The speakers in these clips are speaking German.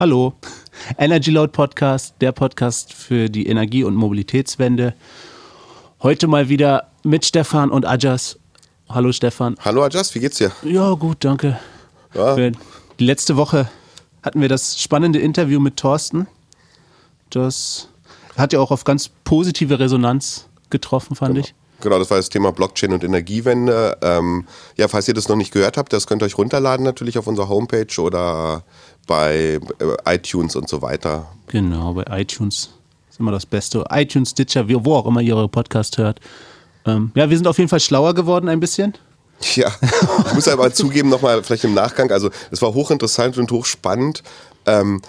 Hallo, Energy Load Podcast, der Podcast für die Energie- und Mobilitätswende. Heute mal wieder mit Stefan und Ajas. Hallo Stefan. Hallo Ajas, wie geht's dir? Ja, gut, danke. Ja. Die letzte Woche hatten wir das spannende Interview mit Thorsten. Das hat ja auch auf ganz positive Resonanz getroffen, fand genau. ich. Genau, das war das Thema Blockchain und Energiewende. Ähm, ja, falls ihr das noch nicht gehört habt, das könnt ihr euch runterladen natürlich auf unserer Homepage oder bei äh, iTunes und so weiter. Genau, bei iTunes ist immer das Beste. iTunes, Stitcher, wo auch immer ihr eure Podcast hört. Ähm, ja, wir sind auf jeden Fall schlauer geworden ein bisschen. Ja, ich muss aber zugeben, nochmal vielleicht im Nachgang, also es war hochinteressant und hochspannend, ähm,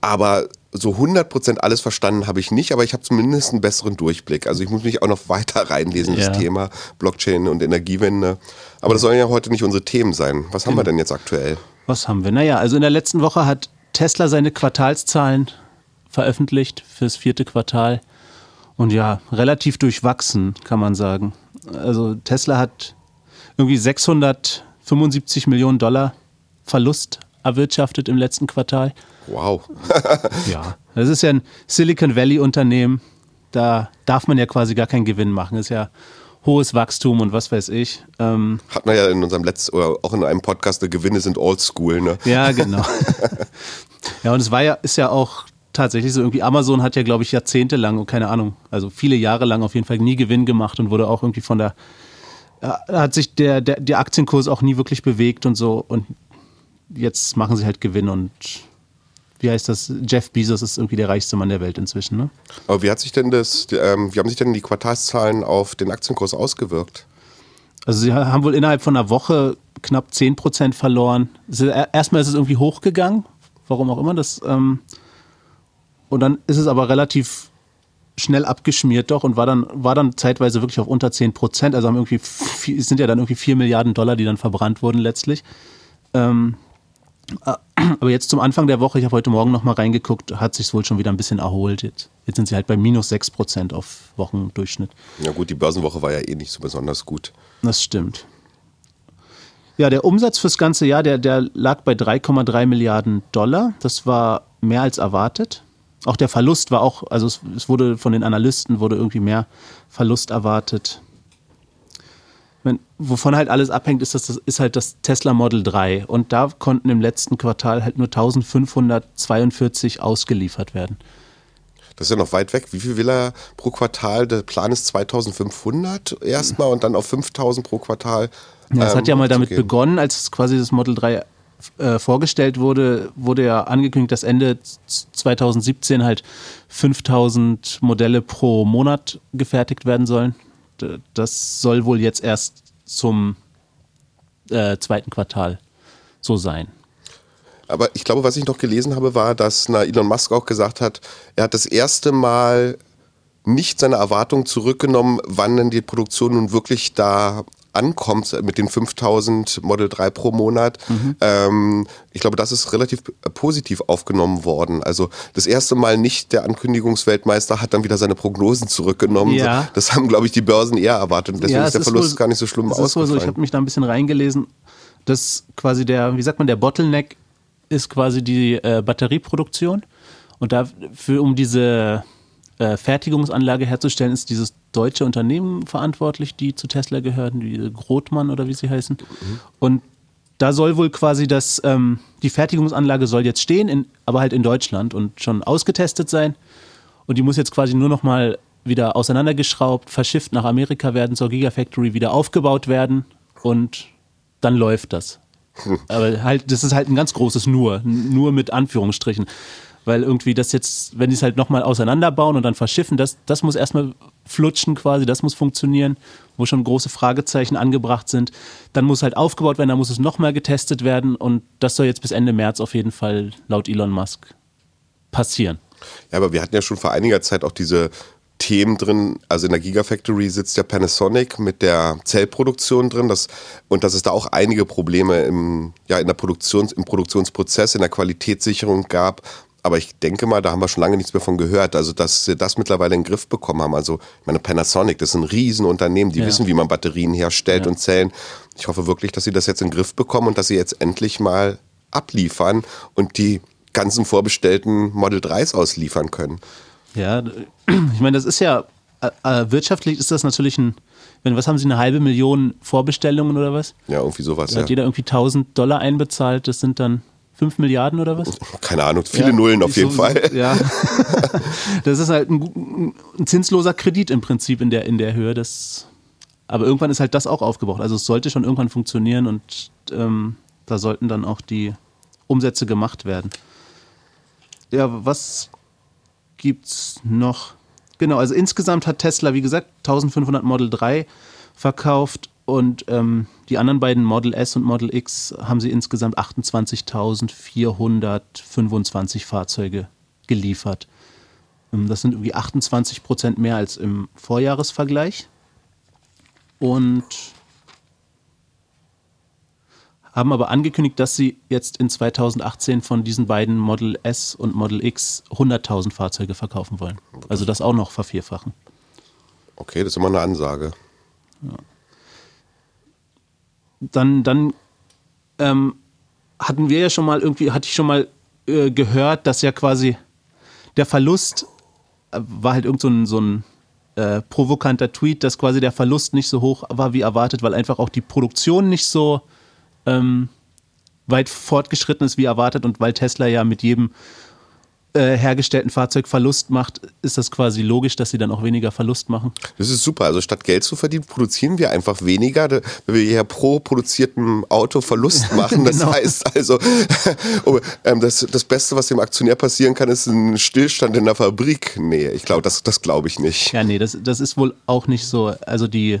aber so 100% alles verstanden habe ich nicht, aber ich habe zumindest einen besseren Durchblick. Also ich muss mich auch noch weiter reinlesen, ja. das Thema Blockchain und Energiewende. Aber das sollen ja heute nicht unsere Themen sein. Was haben genau. wir denn jetzt aktuell? Was haben wir? Naja, also in der letzten Woche hat Tesla seine Quartalszahlen veröffentlicht fürs vierte Quartal. Und ja, relativ durchwachsen, kann man sagen. Also Tesla hat irgendwie 675 Millionen Dollar Verlust erwirtschaftet im letzten Quartal. Wow. ja, das ist ja ein Silicon Valley Unternehmen. Da darf man ja quasi gar keinen Gewinn machen. Das ist ja hohes Wachstum und was weiß ich. Ähm, Hat man ja in unserem letzten oder auch in einem Podcast, die Gewinne sind oldschool, ne? Ja, genau. ja, und es war ja, ist ja auch tatsächlich so irgendwie, Amazon hat ja, glaube ich, jahrzehntelang, keine Ahnung, also viele Jahre lang auf jeden Fall nie Gewinn gemacht und wurde auch irgendwie von der, da hat sich der, der, der Aktienkurs auch nie wirklich bewegt und so und jetzt machen sie halt Gewinn und wie heißt das? Jeff Bezos ist irgendwie der reichste Mann der Welt inzwischen, ne? Aber wie hat sich denn das, ähm, wie haben sich denn die Quartalszahlen auf den Aktienkurs ausgewirkt? Also sie haben wohl innerhalb von einer Woche knapp 10% verloren. Erstmal ist es irgendwie hochgegangen, warum auch immer. Das, ähm, und dann ist es aber relativ schnell abgeschmiert doch und war dann, war dann zeitweise wirklich auf unter 10%. Also haben irgendwie, es sind ja dann irgendwie 4 Milliarden Dollar, die dann verbrannt wurden letztlich. Ähm, aber jetzt zum Anfang der Woche, ich habe heute Morgen noch mal reingeguckt, hat sich wohl schon wieder ein bisschen erholt. Jetzt, jetzt sind sie halt bei minus 6 Prozent auf Wochendurchschnitt. Ja gut, die Börsenwoche war ja eh nicht so besonders gut. Das stimmt. Ja, der Umsatz fürs ganze Jahr, der, der lag bei 3,3 Milliarden Dollar. Das war mehr als erwartet. Auch der Verlust war auch, also es, es wurde von den Analysten wurde irgendwie mehr Verlust erwartet meine, wovon halt alles abhängt, ist, das, ist halt das Tesla Model 3. Und da konnten im letzten Quartal halt nur 1542 ausgeliefert werden. Das ist ja noch weit weg. Wie viel will er pro Quartal? Der Plan ist 2500 erstmal und dann auf 5000 pro Quartal. Ja, das ähm, hat ja mal damit begonnen, als quasi das Model 3 äh, vorgestellt wurde, wurde ja angekündigt, dass Ende 2017 halt 5000 Modelle pro Monat gefertigt werden sollen das soll wohl jetzt erst zum äh, zweiten Quartal so sein. Aber ich glaube, was ich noch gelesen habe, war, dass na, Elon Musk auch gesagt hat, er hat das erste Mal nicht seine Erwartungen zurückgenommen, wann denn die Produktion nun wirklich da ankommt mit den 5000 Model 3 pro Monat. Mhm. Ähm, ich glaube, das ist relativ positiv aufgenommen worden. Also das erste Mal nicht der Ankündigungsweltmeister hat dann wieder seine Prognosen zurückgenommen. Ja. Das haben, glaube ich, die Börsen eher erwartet. Und deswegen ja, ist der Verlust wohl, gar nicht so schlimm ausgefallen. Ist wohl so. Ich habe mich da ein bisschen reingelesen, dass quasi der, wie sagt man, der Bottleneck ist quasi die äh, Batterieproduktion. Und dafür, um diese äh, Fertigungsanlage herzustellen, ist dieses deutsche Unternehmen verantwortlich, die zu Tesla gehören, die Grothmann oder wie sie heißen. Mhm. Und da soll wohl quasi das, ähm, die Fertigungsanlage soll jetzt stehen, in, aber halt in Deutschland und schon ausgetestet sein. Und die muss jetzt quasi nur noch mal wieder auseinandergeschraubt, verschifft nach Amerika werden, zur Gigafactory wieder aufgebaut werden und dann läuft das. Aber halt, das ist halt ein ganz großes Nur, nur mit Anführungsstrichen weil irgendwie das jetzt, wenn die es halt nochmal auseinanderbauen und dann verschiffen, das, das muss erstmal flutschen quasi, das muss funktionieren, wo schon große Fragezeichen angebracht sind. Dann muss halt aufgebaut werden, dann muss es nochmal getestet werden und das soll jetzt bis Ende März auf jeden Fall laut Elon Musk passieren. Ja, aber wir hatten ja schon vor einiger Zeit auch diese Themen drin. Also in der Gigafactory sitzt ja Panasonic mit der Zellproduktion drin. Das, und dass es da auch einige Probleme im, ja, in der Produktions, im Produktionsprozess, in der Qualitätssicherung gab, aber ich denke mal, da haben wir schon lange nichts mehr von gehört. Also, dass sie das mittlerweile in den Griff bekommen haben. Also, ich meine, Panasonic, das ist ein Riesenunternehmen, die ja. wissen, wie man Batterien herstellt ja. und Zellen. Ich hoffe wirklich, dass sie das jetzt in den Griff bekommen und dass sie jetzt endlich mal abliefern und die ganzen vorbestellten Model 3s ausliefern können. Ja, ich meine, das ist ja, äh, äh, wirtschaftlich ist das natürlich ein, wenn, was haben sie, eine halbe Million Vorbestellungen oder was? Ja, irgendwie sowas. Da Ja. hat jeder irgendwie 1000 Dollar einbezahlt, das sind dann 5 Milliarden oder was? Keine Ahnung, viele Ja, Nullen auf so- jeden Fall. Ja. das ist halt ein, ein zinsloser Kredit im Prinzip in der, in der Höhe. Das, aber irgendwann ist halt das auch aufgebraucht. Also es sollte schon irgendwann funktionieren und ähm, da sollten dann auch die Umsätze gemacht werden. Ja, was gibt's noch? Genau, also insgesamt hat Tesla, wie gesagt, 1500 Model 3 verkauft und ähm, die anderen beiden Model S und Model X haben sie insgesamt 28.425 Fahrzeuge geliefert. Ähm, Das sind irgendwie 28 Prozent mehr als im Vorjahresvergleich. Und haben aber angekündigt, dass sie jetzt in 2018 von diesen beiden Model S und Model X 100.000 Fahrzeuge verkaufen wollen. Also das auch noch vervierfachen. Okay, das ist immer eine Ansage. Dann, dann ähm, hatten wir ja schon mal irgendwie, hatte ich schon mal äh, gehört, dass ja quasi der Verlust äh, war halt irgend so ein, so ein äh, provokanter Tweet, dass quasi der Verlust nicht so hoch war wie erwartet, weil einfach auch die Produktion nicht so ähm, weit fortgeschritten ist wie erwartet und weil Tesla ja mit jedem äh, hergestellten Fahrzeug Verlust macht, ist das quasi logisch, dass sie dann auch weniger Verlust machen. Das ist super. Also statt Geld zu verdienen, produzieren wir einfach weniger, weil wir ja pro produziertem Auto Verlust machen. Das Genau. heißt also, ähm, das, das Beste, was dem Aktionär passieren kann, ist ein Stillstand in der Fabrik. Nee, ich glaube, das, das glaube ich nicht. Ja, nee, das, das ist wohl auch nicht so. Also die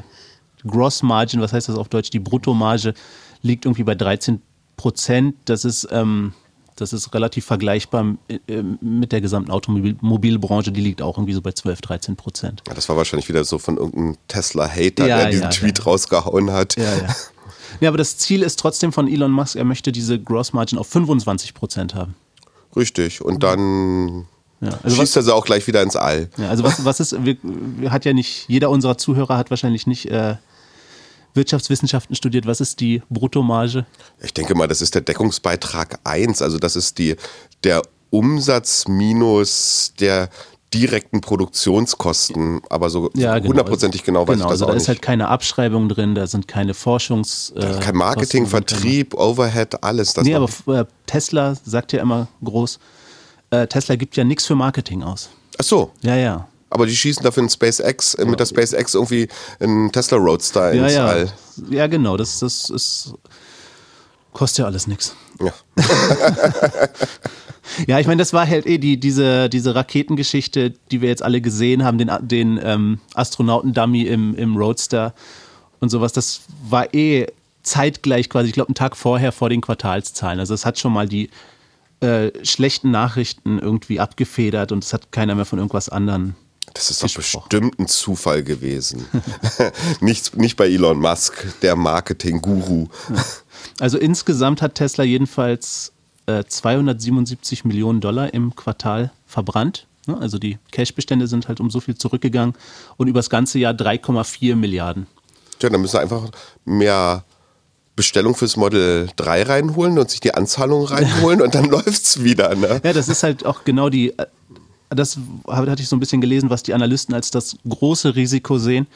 Gross Margin, was heißt das auf Deutsch? Die Bruttomarge liegt irgendwie bei 13 Prozent. Das ist, ähm, das ist relativ vergleichbar äh, mit der gesamten Automobilbranche. Die liegt auch irgendwie so bei 12, 13 Prozent. Ja, Das war wahrscheinlich wieder so von irgendeinem Tesla-Hater, Ja, der diesen ja, Tweet rausgehauen hat. Ja, ja. Ja, aber das Ziel ist trotzdem von Elon Musk, er möchte diese Gross Margin auf 25 Prozent haben. Richtig. Und dann Ja, also was, schießt er sie auch gleich wieder ins All. ja, also was, was ist, wir, wir hat ja nicht, jeder unserer Zuhörer hat wahrscheinlich nicht äh, Wirtschaftswissenschaften studiert. Was ist die Bruttomarge? Ich denke mal, das ist der Deckungsbeitrag 1. Also das ist die, der Umsatz minus der direkten Produktionskosten. Aber so Ja, genau. hundertprozentig genau, weiß genau, ich das also da ist nicht. halt keine Abschreibung drin, da sind keine Forschungs. Äh, Kein Marketing, Kosten, keine- Vertrieb, Overhead, alles. Das Nee, aber äh, Tesla sagt ja immer groß, äh, Tesla gibt ja nichts für Marketing aus. Ach so. Ja, ja. Aber die schießen dafür in SpaceX, äh, mit der SpaceX irgendwie einen Tesla Roadster Ja, ins ja. All. Ja, genau, das, das ist. Kostet ja alles nichts. Ja. Ja, ich meine, das war halt eh die, diese, diese Raketengeschichte, die wir jetzt alle gesehen haben, den, den ähm, Astronauten-Dummy im, im Roadster und sowas. Das war eh zeitgleich quasi, ich glaube, einen Tag vorher vor den Quartalszahlen. Also es hat schon mal die äh, schlechten Nachrichten irgendwie abgefedert und es hat keiner mehr von irgendwas anderem. Das ist doch bestimmt ein Zufall gewesen. nicht, nicht bei Elon Musk, der Marketing-Guru. Also insgesamt hat Tesla jedenfalls äh, 277 Millionen Dollar im Quartal verbrannt. Ne? Also die Cash-Bestände sind halt um so viel zurückgegangen und übers ganze Jahr 3,4 Milliarden. Tja, dann müssen wir einfach mehr Bestellung fürs Model 3 reinholen und sich die Anzahlung reinholen und dann läuft's wieder. Ne? Ja, das ist halt auch genau die, äh, das hatte ich so ein bisschen gelesen, was die Analysten als das große Risiko sehen.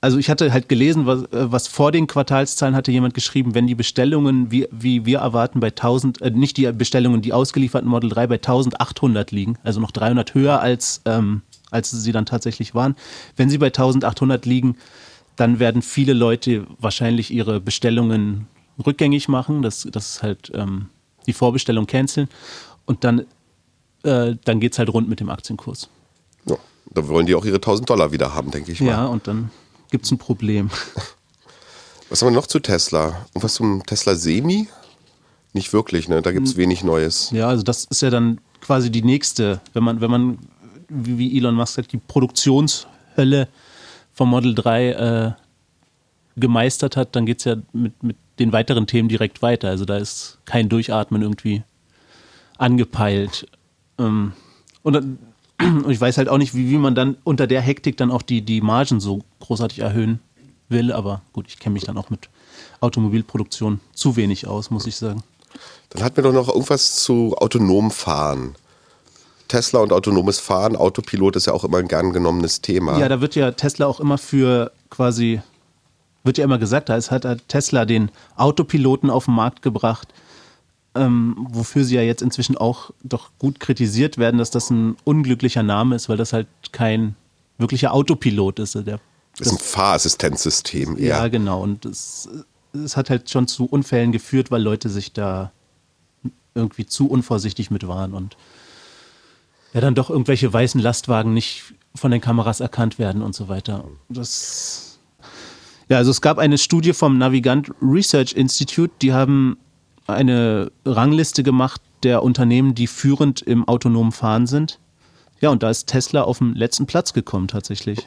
Also ich hatte halt gelesen, was, äh, was vor den Quartalszahlen hatte jemand geschrieben, wenn die Bestellungen, wie, wie wir erwarten, bei 1000, äh, nicht die Bestellungen, die ausgelieferten Model 3 bei 1800 liegen, also noch 300 höher als, ähm, als sie dann tatsächlich waren. Wenn sie bei 1800 liegen, dann werden viele Leute wahrscheinlich ihre Bestellungen rückgängig machen, das, das ist halt ähm, die Vorbestellung canceln und dann, äh, dann geht es halt rund mit dem Aktienkurs. Ja, da wollen die auch ihre 1000 Dollar wieder haben, denke ich mal. Ja, und dann gibt es ein Problem. Was haben wir noch zu Tesla? Und was zum Tesla Semi? Nicht wirklich, ne? Da Hm. gibt's wenig Neues. Ja, also das ist ja dann quasi die nächste, wenn man, wenn man, wie wie Elon Musk sagt, die Produktionshölle vom Model 3 äh, gemeistert hat, dann geht es ja mit, mit den weiteren Themen direkt weiter. Also da ist kein Durchatmen irgendwie angepeilt. Ähm, und, und ich weiß halt auch nicht, wie, wie man dann unter der Hektik dann auch die, die Margen so großartig erhöhen will. Aber gut, ich kenne mich dann auch mit Automobilproduktion zu wenig aus, muss ich sagen. Dann hatten wir doch noch irgendwas zu autonom fahren. Tesla und autonomes Fahren, Autopilot ist ja auch immer ein gern genommenes Thema. Ja, da wird ja Tesla auch immer für quasi, wird ja immer gesagt, da hat Tesla den Autopiloten auf den Markt gebracht, ähm, wofür sie ja jetzt inzwischen auch doch gut kritisiert werden, dass das ein unglücklicher Name ist, weil das halt kein wirklicher Autopilot ist. Der, das ist ein Fahrassistenzsystem eher. Ja, genau. Und es, es hat halt schon zu Unfällen geführt, weil Leute sich da irgendwie zu unvorsichtig mit waren und ja dann doch irgendwelche weißen Lastwagen nicht von den Kameras erkannt werden und so weiter. Das ja, also es gab eine Studie vom Navigant Research Institute, die haben eine Rangliste gemacht der Unternehmen, die führend im autonomen Fahren sind. Ja, und da ist Tesla auf den letzten Platz gekommen tatsächlich.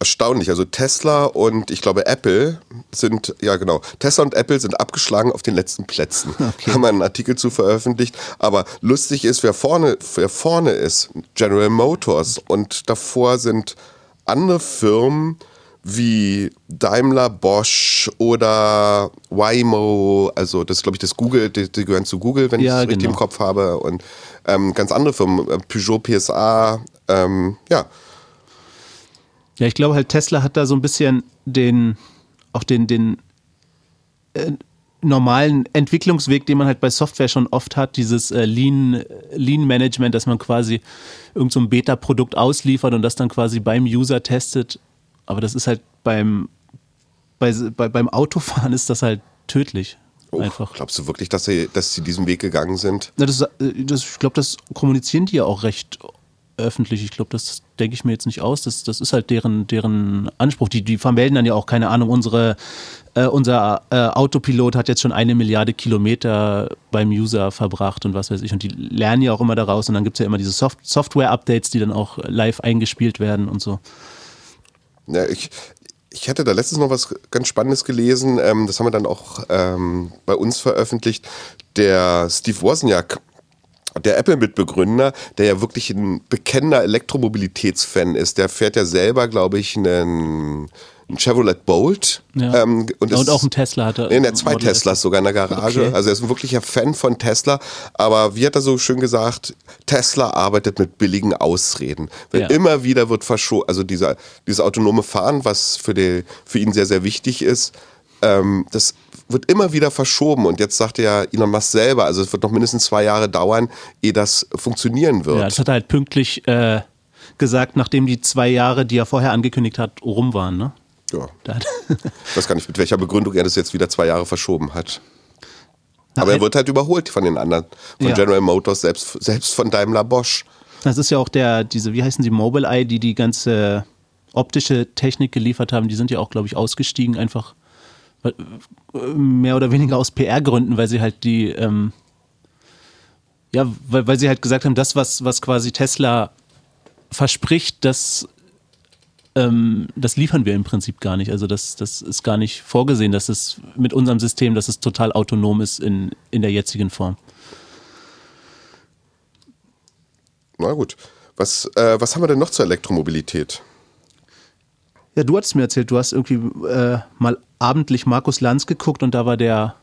Erstaunlich. Also Tesla und ich glaube Apple sind, ja genau, Tesla und Apple sind abgeschlagen auf den letzten Plätzen. Okay. Haben einen Artikel zu veröffentlicht. Aber lustig ist, wer vorne, wer vorne ist, General Motors und davor sind andere Firmen, wie Daimler, Bosch oder Waymo, also das ist glaube ich das Google, die, die, gehören zu Google, wenn ja, ich es richtig im genau. Kopf habe und ähm, ganz andere Firmen, äh, Peugeot, PSA, ähm, ja. Ja, ich glaube halt Tesla hat da so ein bisschen den, auch den, den äh, normalen Entwicklungsweg, den man halt bei Software schon oft hat, dieses äh, Lean, Lean Management, dass man quasi irgendein so Beta-Produkt ausliefert und das dann quasi beim User testet aber das ist halt beim, bei, bei, beim Autofahren ist das halt tödlich. Oh, einfach. Glaubst du wirklich, dass sie, dass sie diesen Weg gegangen sind? Na, das, äh, das, ich glaube, das kommunizieren die ja auch recht öffentlich. Ich glaube, das denke ich mir jetzt nicht aus. Das, das ist halt deren, deren Anspruch. Die, die vermelden dann ja auch, keine Ahnung, unsere, äh, unser äh, Autopilot hat jetzt schon eine Milliarde Kilometer beim User verbracht und was weiß ich. Und die lernen ja auch immer daraus. Und dann gibt es ja immer diese Soft Software-Updates, die dann auch live eingespielt werden und so. Ja, ich, ich hätte da letztens noch was ganz Spannendes gelesen. Ähm, das haben wir dann auch ähm, bei uns veröffentlicht. Der Steve Wozniak, der Apple-Mitbegründer, der ja wirklich ein bekennender Elektromobilitätsfan ist, der fährt ja selber, glaube ich, einen ein Chevrolet Bolt. Ja. Ähm, und, und auch ein Tesla hat er. Nee, er zwei Teslas sogar in der Garage. Okay. Also er ist ein wirklicher Fan von Tesla. Aber wie hat er so schön gesagt, Tesla arbeitet mit billigen Ausreden. Wenn ja. immer wieder wird verschoben, also dieser, dieses autonome Fahren, was für, die, für ihn sehr, sehr wichtig ist, ähm, das wird immer wieder verschoben. Und jetzt sagt ja Elon Musk selber, also es wird noch mindestens zwei Jahre dauern, ehe das funktionieren wird. Ja, das hat er halt pünktlich äh, gesagt, nachdem die zwei Jahre, die er vorher angekündigt hat, rum waren. Ne? Ja. ich weiß gar nicht, mit welcher Begründung er das jetzt wieder zwei Jahre verschoben hat. Na, Aber er wird halt überholt von den anderen, von ja. General Motors, selbst, selbst von Daimler Bosch. Das ist ja auch der, diese, wie heißen sie, Mobileye, die die ganze optische Technik geliefert haben, die sind ja auch, glaube ich, ausgestiegen, einfach äh, mehr oder weniger aus PR-Gründen, weil sie halt die, ähm, ja, weil, weil sie halt gesagt haben, das, was, was quasi Tesla verspricht, das ähm, das liefern wir im Prinzip gar nicht. Also das, das ist gar nicht vorgesehen, dass es mit unserem System, dass es total autonom ist in, in der jetzigen Form. Na gut. Was, äh, was haben wir denn noch zur Elektromobilität? Ja, du hattest mir erzählt, du hast irgendwie äh, mal abendlich Markus Lanz geguckt und da war der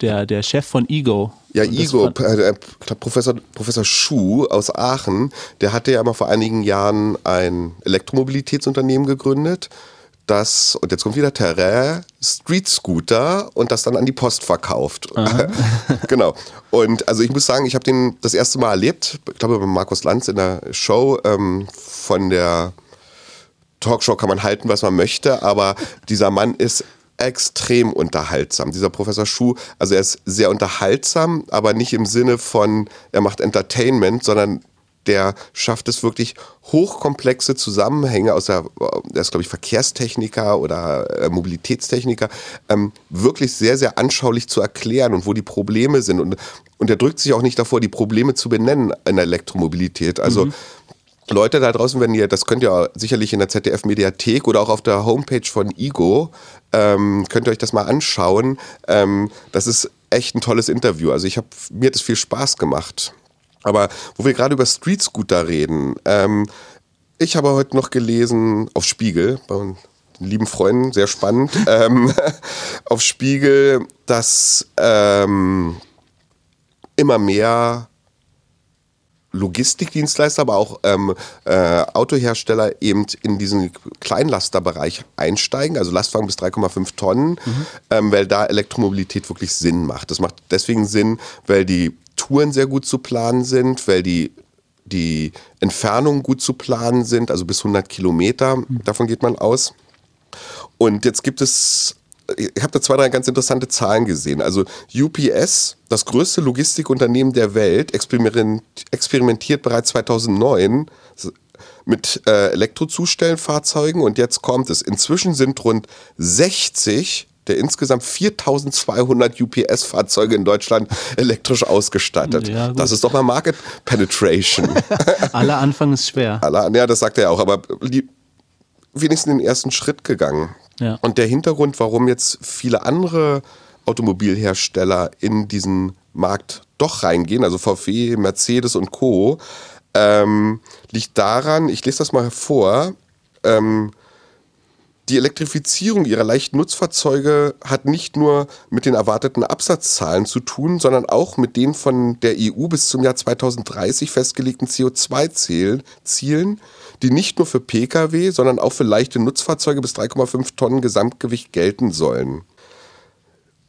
der, der Chef von Ego. Ja, Ego, äh, Professor, Professor Schuh aus Aachen, der hatte ja mal vor einigen Jahren ein Elektromobilitätsunternehmen gegründet, das, und jetzt kommt wieder Terrain, Street Scooter und das dann an die Post verkauft. genau. Und also ich muss sagen, ich habe den das erste Mal erlebt, ich glaube bei Markus Lanz in der Show ähm, von der Talkshow kann man halten, was man möchte, aber dieser Mann ist extrem unterhaltsam. Dieser Professor Schuh, also er ist sehr unterhaltsam, aber nicht im Sinne von, er macht Entertainment, sondern der schafft es wirklich hochkomplexe Zusammenhänge aus der, der ist glaube ich Verkehrstechniker oder äh, Mobilitätstechniker, ähm, wirklich sehr, sehr anschaulich zu erklären und wo die Probleme sind. Und, und er drückt sich auch nicht davor, die Probleme zu benennen in der Elektromobilität. Also mhm. Leute da draußen, wenn ihr, das könnt ihr sicherlich in der ZDF-Mediathek oder auch auf der Homepage von Igo, ähm, könnt ihr euch das mal anschauen. Ähm, das ist echt ein tolles Interview. Also ich habe mir hat es viel Spaß gemacht. Aber wo wir gerade über Street Scooter reden, ähm, ich habe heute noch gelesen auf Spiegel, bei lieben Freunden, sehr spannend, ähm, auf Spiegel, dass ähm, immer mehr Logistikdienstleister, aber auch ähm, äh, Autohersteller eben in diesen Kleinlasterbereich einsteigen, also Lastwagen bis 3,5 Tonnen, mhm. ähm, weil da Elektromobilität wirklich Sinn macht. Das macht deswegen Sinn, weil die Touren sehr gut zu planen sind, weil die die Entfernungen gut zu planen sind, also bis 100 Kilometer, mhm. davon geht man aus. Und jetzt gibt es ich habe da zwei, drei ganz interessante Zahlen gesehen. Also UPS, das größte Logistikunternehmen der Welt, experimentiert bereits 2009 mit äh, Elektrozustellfahrzeugen und jetzt kommt es. Inzwischen sind rund 60 der insgesamt 4200 UPS-Fahrzeuge in Deutschland elektrisch ausgestattet. Ja, das ist doch mal Market Penetration. Aller Anfang ist schwer. Aller, ja, das sagt er auch, aber die, wenigstens den ersten Schritt gegangen. Ja. Und der Hintergrund, warum jetzt viele andere Automobilhersteller in diesen Markt doch reingehen, also VW, Mercedes und Co., ähm, liegt daran, ich lese das mal vor, ähm, die Elektrifizierung ihrer leichten Nutzfahrzeuge hat nicht nur mit den erwarteten Absatzzahlen zu tun, sondern auch mit den von der EU bis zum Jahr 2030 festgelegten CO2-Zielen, die nicht nur für Pkw, sondern auch für leichte Nutzfahrzeuge bis 3,5 Tonnen Gesamtgewicht gelten sollen.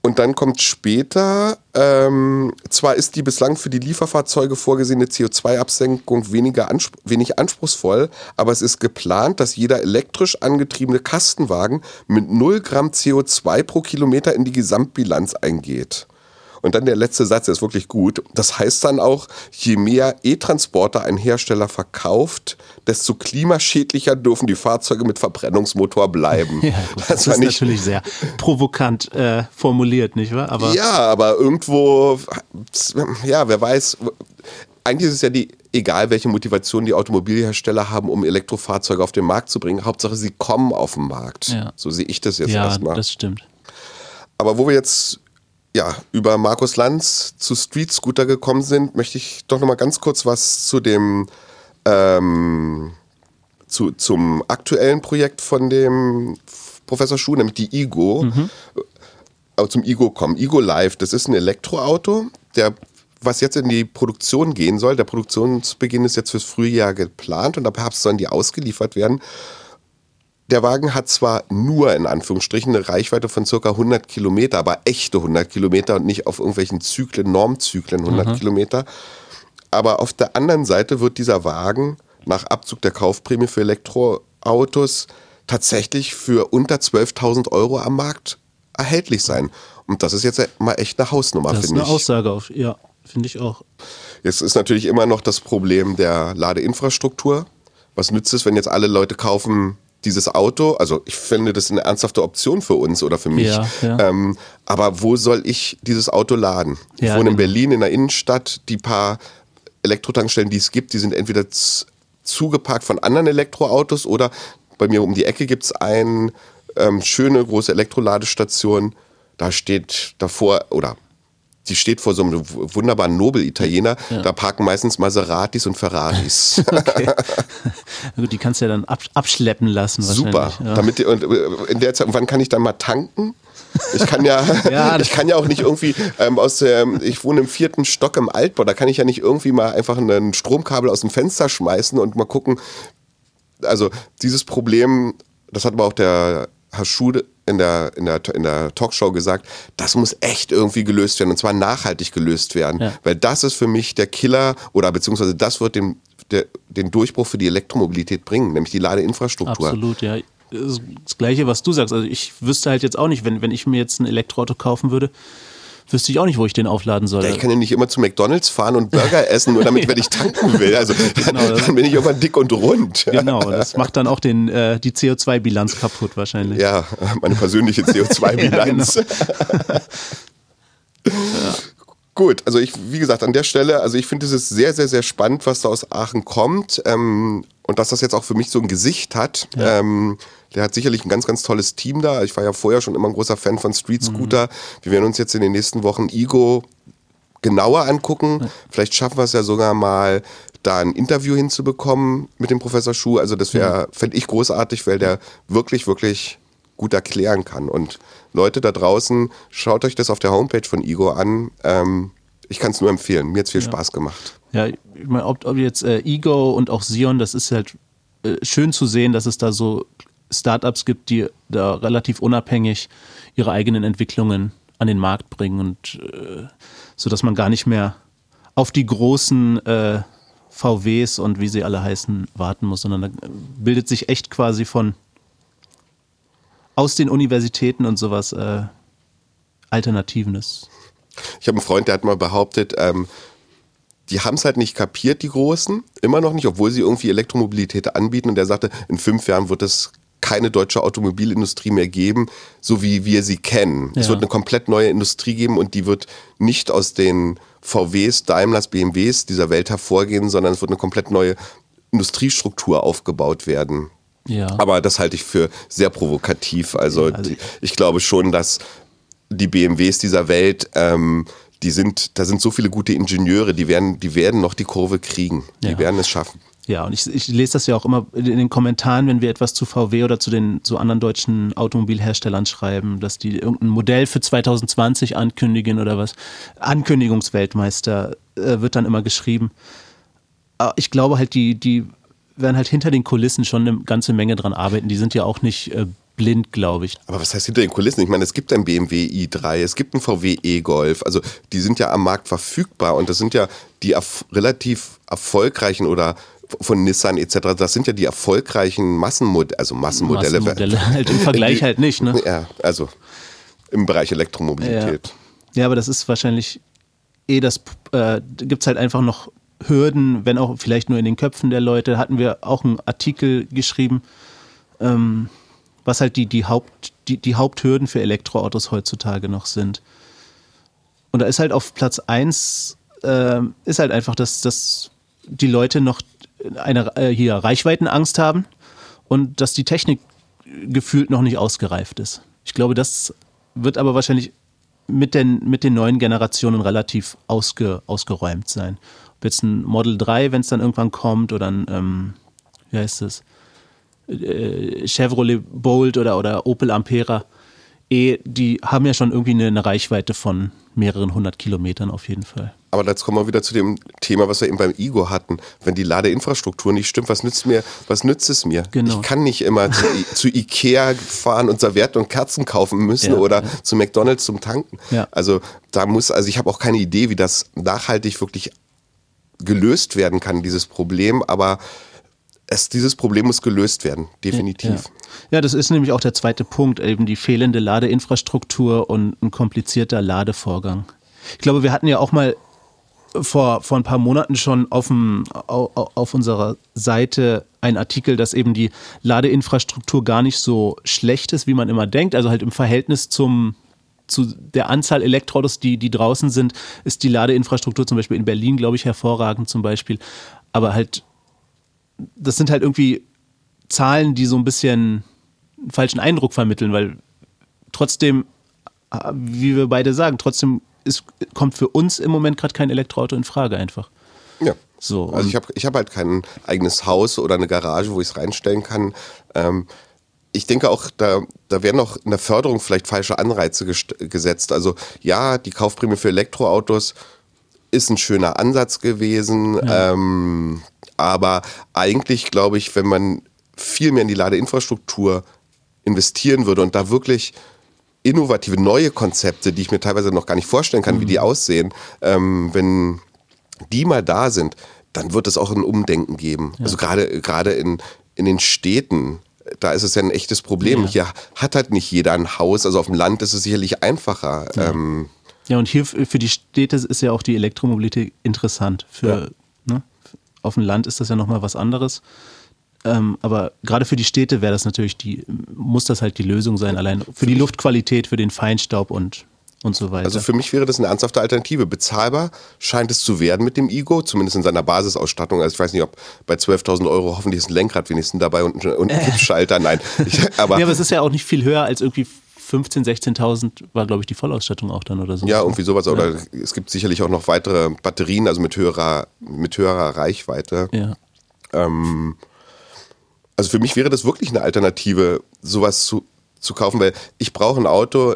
Und dann kommt später, ähm, zwar ist die bislang für die Lieferfahrzeuge vorgesehene CO2-Absenkung weniger wenig anspruchsvoll, aber es ist geplant, dass jeder elektrisch angetriebene Kastenwagen mit 0 Gramm CO2 pro Kilometer in die Gesamtbilanz eingeht. Und dann der letzte Satz, der ist wirklich gut. Das heißt dann auch, je mehr E-Transporter ein Hersteller verkauft, desto klimaschädlicher dürfen die Fahrzeuge mit Verbrennungsmotor bleiben. Ja, gut, das, das ist nicht, natürlich sehr provokant äh, formuliert, nicht wahr? Aber ja, aber irgendwo, ja, wer weiß, eigentlich ist es ja die, egal welche Motivation die Automobilhersteller haben, um Elektrofahrzeuge auf den Markt zu bringen. Hauptsache, sie kommen auf den Markt. Ja. So sehe ich das jetzt ja, erstmal. Ja, das stimmt. Aber wo wir jetzt ja, über Markus Lanz zu Street Scooter gekommen sind, möchte ich doch noch mal ganz kurz was zu dem ähm, zu, zum aktuellen Projekt von dem Professor Schuh, nämlich die Igo, mhm. äh, zum Igo kommen. Igo Live, das ist ein Elektroauto, der was jetzt in die Produktion gehen soll. Der Produktionsbeginn ist jetzt fürs Frühjahr geplant und ab Herbst sollen die ausgeliefert werden der Wagen hat zwar nur in Anführungsstrichen eine Reichweite von circa 100 Kilometer, aber echte 100 Kilometer und nicht auf irgendwelchen Zyklen, Normzyklen 100 mhm. Kilometer. Aber auf der anderen Seite wird dieser Wagen nach Abzug der Kaufprämie für Elektroautos tatsächlich für unter 12.000 Euro am Markt erhältlich sein. Und das ist jetzt mal echt eine Hausnummer, finde ich. Das ist eine Aussage auf, ja, finde ich auch. Jetzt ist natürlich immer noch das Problem der Ladeinfrastruktur. Was nützt es, wenn jetzt alle Leute kaufen dieses Auto, also ich finde das eine ernsthafte Option für uns oder für mich. Ja, ja. Ähm, aber wo soll ich dieses Auto laden? Ich ja, wohne in genau. Berlin in der Innenstadt. Die paar Elektrotankstellen, die es gibt, die sind entweder zugeparkt von anderen Elektroautos oder bei mir um die Ecke gibt es eine ähm, schöne große Elektroladestation. Da steht davor, oder die steht vor so einem wunderbaren Nobel-Italiener. Ja. Da parken meistens Maseratis und Ferraris. okay. die kannst du ja dann abschleppen lassen. Super. Ja. Damit, und äh, in der Zeit, wann kann ich dann mal tanken? Ich kann ja, ja ich kann ja auch nicht irgendwie ähm, aus der, ich wohne im vierten Stock im Altbau, da kann ich ja nicht irgendwie mal einfach ein Stromkabel aus dem Fenster schmeißen und mal gucken. Also dieses Problem, das hat aber auch der Herr Schude in der, in, der, in der Talkshow gesagt, das muss echt irgendwie gelöst werden und zwar nachhaltig gelöst werden. Ja. Weil das ist für mich der Killer oder beziehungsweise das wird den, der, den Durchbruch für die Elektromobilität bringen, nämlich die Ladeinfrastruktur. Absolut, ja. Das Gleiche, was du sagst. Also ich wüsste halt jetzt auch nicht, wenn, wenn ich mir jetzt ein Elektroauto kaufen würde, wüsste ich auch nicht, wo ich den aufladen soll. Ja, ich kann ja nicht immer zu McDonalds fahren und Burger essen, nur damit, ja. wenn ich tanken will. Also genau, dann, bin ich irgendwann dick und rund. Genau, das macht dann auch den, äh, die CO2-Bilanz kaputt wahrscheinlich. Ja, meine persönliche CO2-Bilanz. ja, genau. Gut, also ich, wie gesagt, an der Stelle, also ich finde es sehr, sehr, sehr spannend, was da aus Aachen kommt. Ähm, und dass das jetzt auch für mich so ein Gesicht hat. Ja. Ähm, der hat sicherlich ein ganz, ganz tolles Team da. Ich war ja vorher schon immer ein großer Fan von Street Scooter. Mhm. Wir werden uns jetzt in den nächsten Wochen Ego genauer angucken. Ja. Vielleicht schaffen wir es ja sogar mal, da ein Interview hinzubekommen mit dem Professor Schuh. Also das wäre, mhm. fände ich großartig, weil der wirklich, wirklich gut erklären kann. Und Leute da draußen, schaut euch das auf der Homepage von Ego an. Ähm, Ich kann es nur empfehlen. Mir hat es viel ja. Spaß gemacht. Ja, ich meine, ob, ob jetzt äh, Ego und auch Sion, das ist halt äh, schön zu sehen, dass es da so Startups gibt, die da relativ unabhängig ihre eigenen Entwicklungen an den Markt bringen und äh, so dass man gar nicht mehr auf die großen äh, VWs und wie sie alle heißen warten muss, sondern da bildet sich echt quasi von aus den Universitäten und sowas äh, Alternativenes. Ich habe einen Freund, der hat mal behauptet, ähm, die haben es halt nicht kapiert, die Großen, immer noch nicht, obwohl sie irgendwie Elektromobilität anbieten. Und der sagte, in fünf Jahren wird es keine deutsche Automobilindustrie mehr geben, so wie wir sie kennen. Ja. Es wird eine komplett neue Industrie geben und die wird nicht aus den VWs, Daimlers, BMWs dieser Welt hervorgehen, sondern es wird eine komplett neue Industriestruktur aufgebaut werden. Ja. Aber das halte ich für sehr provokativ. Also, ja, also ich glaube schon, dass die BMWs dieser Welt ähm, die sind, da sind so viele gute Ingenieure, die werden, die werden noch die Kurve kriegen. Die ja. werden es schaffen. Ja, und ich, ich, lese das ja auch immer in den Kommentaren, wenn wir etwas zu VW oder zu den zu anderen deutschen Automobilherstellern schreiben, dass die irgendein Modell für 2020 ankündigen oder was. Ankündigungsweltmeister äh, wird dann immer geschrieben. Aber ich glaube halt, die, die werden halt hinter den Kulissen schon eine ganze Menge dran arbeiten. Die sind ja auch nicht äh, blind, glaube ich. Aber was heißt hinter den Kulissen? Ich meine, es gibt ein BMW i3, es gibt ein VW e-Golf. Also die sind ja am Markt verfügbar und das sind ja die erf relativ erfolgreichen oder von Nissan etc. Das sind ja die erfolgreichen Massenmodelle, also Massenmodelle. Massenmodelle halt im Vergleich die, halt nicht, ne? Ja, also im Bereich Elektromobilität. Ja, ja aber das ist wahrscheinlich eh das, äh, gibt es halt einfach noch Hürden, wenn auch vielleicht nur in den Köpfen der Leute. Hatten wir auch einen Artikel geschrieben, ähm, was halt die, die, Haupt, die, die Haupthürden für Elektroautos heutzutage noch sind. Und da ist halt auf Platz 1 äh, ist halt einfach, dass, dass die Leute noch eine äh, hier Reichweitenangst haben und dass die Technik gefühlt noch nicht ausgereift ist. Ich glaube, das wird aber wahrscheinlich mit den, mit den neuen Generationen relativ ausge, ausgeräumt sein. Ob jetzt ein Model 3, wenn es dann irgendwann kommt, oder ein, ähm, wie heißt es, äh, Chevrolet Bolt oder, oder Opel Ampera E, die haben ja schon irgendwie eine, eine, Reichweite von mehreren hundert Kilometern auf jeden Fall. Aber jetzt kommen wir wieder zu dem Thema, was wir eben beim Igo hatten. Wenn die Ladeinfrastruktur nicht stimmt, was nützt mir, was nützt es mir? Genau. Ich kann nicht immer zu, zu Ikea fahren und Servietten und Kerzen kaufen müssen ja, oder ja. zu McDonalds zum Tanken. Ja. Also da muss, also ich habe auch keine Idee, wie das nachhaltig wirklich gelöst werden kann, dieses Problem, aber es, dieses Problem muss gelöst werden, definitiv. Ja. ja, das ist nämlich auch der zweite Punkt, eben die fehlende Ladeinfrastruktur und ein komplizierter Ladevorgang. Ich glaube, wir hatten ja auch mal vor, vor ein paar Monaten schon auf, dem, auf unserer Seite einen Artikel, dass eben die Ladeinfrastruktur gar nicht so schlecht ist, wie man immer denkt. Also halt im Verhältnis zum, zu der Anzahl Elektroautos, die, die draußen sind, ist die Ladeinfrastruktur zum Beispiel in Berlin, glaube ich, hervorragend zum Beispiel. Aber halt das sind halt irgendwie Zahlen, die so ein bisschen einen falschen Eindruck vermitteln, weil trotzdem, wie wir beide sagen, trotzdem ist, kommt für uns im Moment gerade kein Elektroauto in Frage einfach. Ja. So, also ich habe ich hab halt kein eigenes Haus oder eine Garage, wo ich es reinstellen kann. Ähm, ich denke auch, da, da werden auch in der Förderung vielleicht falsche Anreize gesetzt. Also ja, die Kaufprämie für Elektroautos ist ein schöner Ansatz gewesen. Ja. Ähm, aber eigentlich glaube ich, wenn man viel mehr in die Ladeinfrastruktur investieren würde und da wirklich innovative neue Konzepte, die ich mir teilweise noch gar nicht vorstellen kann, mhm. wie die mhm. aussehen, ähm, wenn die mal da sind, dann wird es auch ein Umdenken geben. Ja. Also gerade gerade in, in den Städten, da ist es ja ein echtes Problem. Ja. Hier hat halt nicht jeder ein Haus, also auf dem Land ist es sicherlich einfacher. Ja, ähm, ja und hier für die Städte ist ja auch die Elektromobilität interessant. Für, ne? Auf dem Land ist das ja nochmal was anderes. Ähm, aber gerade für die Städte wäre das natürlich die, muss das halt die Lösung sein, allein für die Luftqualität, für den Feinstaub und, und so weiter. Also für mich wäre das eine ernsthafte Alternative. Bezahlbar scheint es zu werden mit dem Ego, zumindest in seiner Basisausstattung. Also ich weiß nicht, ob bei 12.000 Euro hoffentlich ist ein Lenkrad wenigstens dabei und, und ein Kippschalter. Nein. Ich, aber, ja, aber es ist ja auch nicht viel höher als irgendwie 15.000, 16.000 war, glaube ich, die Vollausstattung auch dann oder so. Ja, irgendwie sowas. Ja. Oder es gibt sicherlich auch noch weitere Batterien, also mit höherer, mit höherer Reichweite. Ja. Ähm, also für mich wäre das wirklich eine Alternative, sowas zu, zu kaufen, weil ich brauche ein Auto,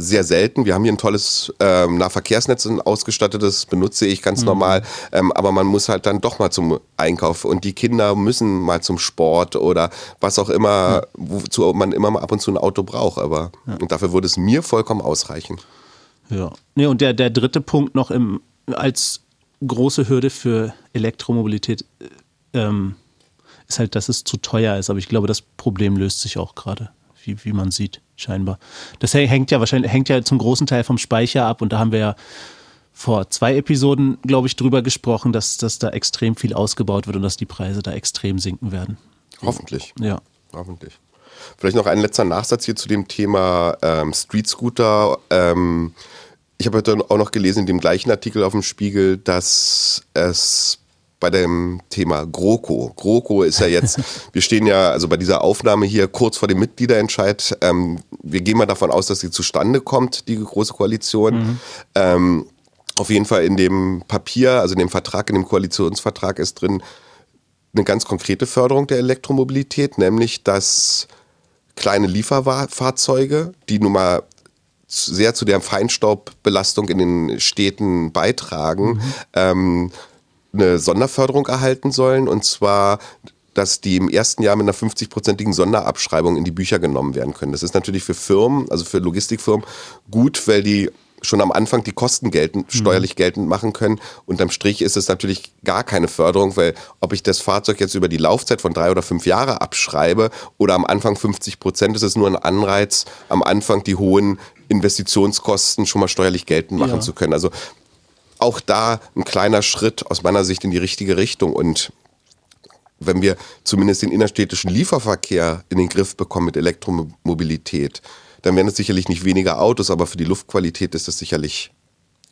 sehr selten. Wir haben hier ein tolles ähm, Nahverkehrsnetz ein ausgestattetes, benutze ich ganz mhm. normal. Ähm, aber man muss halt dann doch mal zum Einkauf und die Kinder müssen mal zum Sport oder was auch immer, mhm. wozu man immer mal ab und zu ein Auto braucht. Aber ja. und dafür würde es mir vollkommen ausreichen. Ja. Nee, und der, der dritte Punkt noch im, als große Hürde für Elektromobilität äh, ähm, ist halt, dass es zu teuer ist. Aber ich glaube, das Problem löst sich auch gerade, wie, wie man sieht, scheinbar. Das hängt ja wahrscheinlich, hängt ja zum großen Teil vom Speicher ab und da haben wir ja vor zwei Episoden, glaube ich, drüber gesprochen, dass, dass da extrem viel ausgebaut wird und dass die Preise da extrem sinken werden. Hoffentlich. Ja. Hoffentlich. Vielleicht noch ein letzter Nachsatz hier zu dem Thema ähm, Street Scooter. Ähm, ich habe heute auch noch gelesen in dem gleichen Artikel auf dem Spiegel, dass es bei dem Thema GroKo. GroKo ist ja jetzt, wir stehen ja also bei dieser Aufnahme hier kurz vor dem Mitgliederentscheid. Ähm, wir gehen mal davon aus, dass sie zustande kommt, die große Koalition. Mhm. Ähm, auf jeden Fall in dem Papier, also in dem Vertrag, in dem Koalitionsvertrag ist drin eine ganz konkrete Förderung der Elektromobilität, nämlich dass kleine Lieferfahrzeuge, die nun mal sehr zu der Feinstaubbelastung in den Städten beitragen, mhm. ähm, eine Sonderförderung erhalten sollen. Und zwar dass die im ersten Jahr mit einer 50-prozentigen Sonderabschreibung in die Bücher genommen werden können. Das ist natürlich für Firmen, also für Logistikfirmen, gut, weil die schon am Anfang die Kosten geltend, mhm. steuerlich geltend machen können. Unterm Strich ist es natürlich gar keine Förderung, weil ob ich das Fahrzeug jetzt über die Laufzeit von drei oder fünf Jahre abschreibe oder am Anfang 50 Prozent, ist es nur ein Anreiz, am Anfang die hohen Investitionskosten schon mal steuerlich geltend machen ja. zu können. Also auch da ein kleiner Schritt aus meiner Sicht in die richtige Richtung. Und wenn wir zumindest den innerstädtischen Lieferverkehr in den Griff bekommen mit Elektromobilität, dann werden es sicherlich nicht weniger Autos, aber für die Luftqualität ist das sicherlich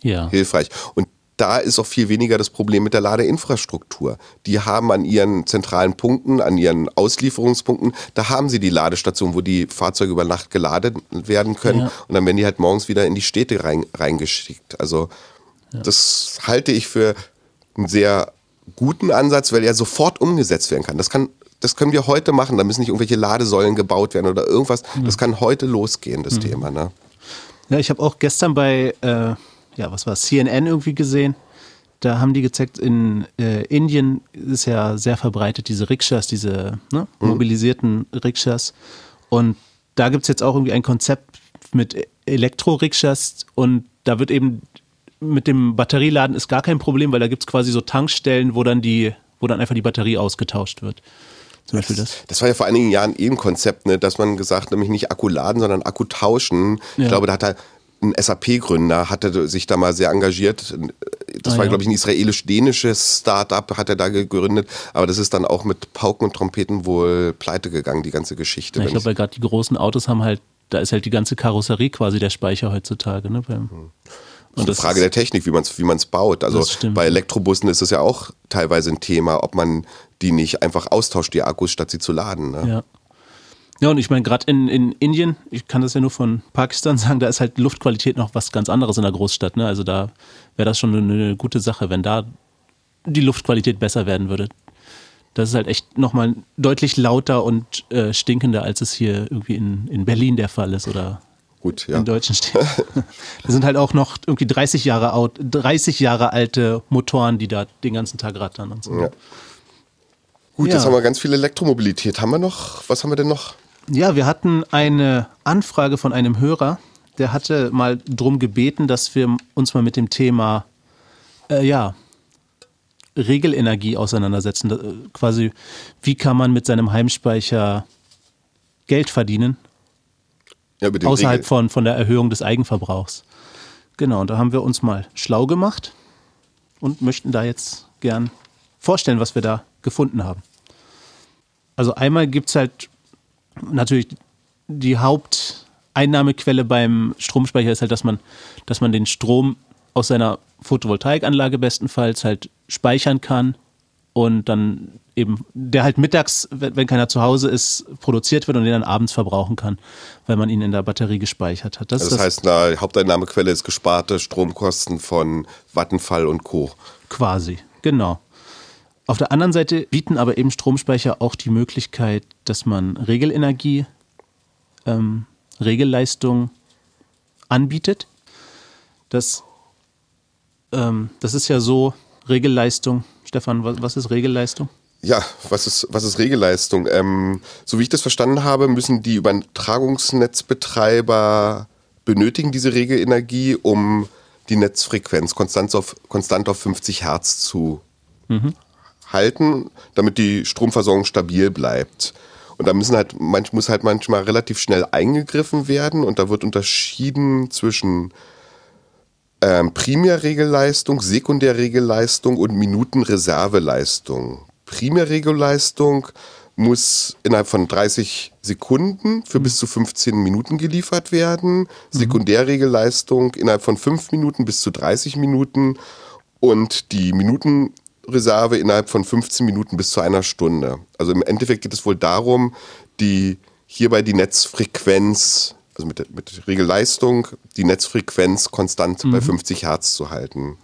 ja. hilfreich. Und da ist auch viel weniger das Problem mit der Ladeinfrastruktur. Die haben an ihren zentralen Punkten, an ihren Auslieferungspunkten, da haben sie die Ladestation, wo die Fahrzeuge über Nacht geladen werden können. Ja. Und dann werden die halt morgens wieder in die Städte rein, reingeschickt. Also das halte ich für einen sehr guten Ansatz, weil er sofort umgesetzt werden kann. Das kann das können wir heute machen. Da müssen nicht irgendwelche Ladesäulen gebaut werden oder irgendwas. Mhm. Das kann heute losgehen, das mhm. Thema. Ne? Ja, ich habe auch gestern bei, äh, ja, was war CNN irgendwie gesehen. Da haben die gezeigt, in äh, Indien ist ja sehr verbreitet diese Rikschas, diese ne, mhm. mobilisierten Rikschas. Und da gibt es jetzt auch irgendwie ein Konzept mit Elektro-Rikschas und da wird eben mit dem Batterieladen ist gar kein Problem, weil da gibt es quasi so Tankstellen, wo dann die, wo dann einfach die Batterie ausgetauscht wird. Zum Beispiel das. Das war ja vor einigen Jahren eben Konzept, ne, dass man gesagt, nämlich nicht Akku laden, sondern Akku tauschen. Ja. Ich glaube, da hat er ein SAP-Gründer hatte sich da mal sehr engagiert. Das ah, war, ja. glaube ich, ein israelisch-dänisches Start-up, hat er da gegründet. Aber das ist dann auch mit Pauken und Trompeten wohl pleite gegangen, die ganze Geschichte. Ja, ich glaube, weil gerade die großen Autos haben halt, da ist halt die ganze Karosserie quasi der Speicher heutzutage. Ne, beim, hm. Und das eine Frage der Technik, wie man es wie man's baut. Also bei Elektrobussen ist es ja auch teilweise ein Thema, ob man die nicht einfach austauscht, die Akkus, statt sie zu laden. Ne? Ja. Ja, und ich meine, gerade in, in Indien, ich kann das ja nur von Pakistan sagen, da ist halt Luftqualität noch was ganz anderes in der Großstadt. Ne? Also da wäre das schon eine, eine gute Sache, wenn da die Luftqualität besser werden würde. Das ist halt echt nochmal deutlich lauter und äh, stinkender, als es hier irgendwie in, in Berlin der Fall ist oder Gut, ja. In deutschen Städten. das sind halt auch noch irgendwie 30 Jahre, out, 30 Jahre alte Motoren, die da den ganzen Tag rattern und so. Ja. Gut, ja. jetzt haben wir ganz viel Elektromobilität. Haben wir noch? Was haben wir denn noch? Ja, wir hatten eine Anfrage von einem Hörer, der hatte mal darum gebeten, dass wir uns mal mit dem Thema, äh, ja, Regelenergie auseinandersetzen. Äh, quasi, wie kann man mit seinem Heimspeicher Geld verdienen ja, außerhalb von, von der Erhöhung des Eigenverbrauchs. Genau, und da haben wir uns mal schlau gemacht und möchten da jetzt gern vorstellen, was wir da gefunden haben. Also einmal gibt es halt natürlich die Haupteinnahmequelle beim Stromspeicher ist halt, dass man, dass man den Strom aus seiner Photovoltaikanlage bestenfalls halt speichern kann und dann eben, der halt mittags, wenn keiner zu Hause ist, produziert wird und den dann abends verbrauchen kann, weil man ihn in der Batterie gespeichert hat. Das, also das heißt, eine Haupteinnahmequelle ist gesparte Stromkosten von Vattenfall und Co. Quasi, genau. Auf der anderen Seite bieten aber eben Stromspeicher auch die Möglichkeit, dass man Regelenergie, ähm, Regelleistung anbietet. Das, ähm, das ist ja so Regelleistung. Stefan, was, was ist Regelleistung? Ja, was ist, was ist Regelleistung? Ähm, so wie ich das verstanden habe, müssen die Übertragungsnetzbetreiber benötigen diese Regelenergie, um die Netzfrequenz konstant auf, konstant auf 50 Hertz zu mhm. halten, damit die Stromversorgung stabil bleibt. Und da müssen halt, manch, muss halt manchmal relativ schnell eingegriffen werden und da wird unterschieden zwischen ähm, Primärregelleistung, Sekundärregelleistung und Minutenreserveleistung. Primärregelleistung muss innerhalb von 30 Sekunden für mhm. bis zu 15 Minuten geliefert werden. Mhm. Sekundärregelleistung innerhalb von 5 Minuten bis zu 30 Minuten und die Minutenreserve innerhalb von 15 Minuten bis zu einer Stunde. Also im Endeffekt geht es wohl darum, die hierbei die Netzfrequenz, also mit, mit Regelleistung, die Netzfrequenz konstant mhm. bei 50 Hertz zu halten.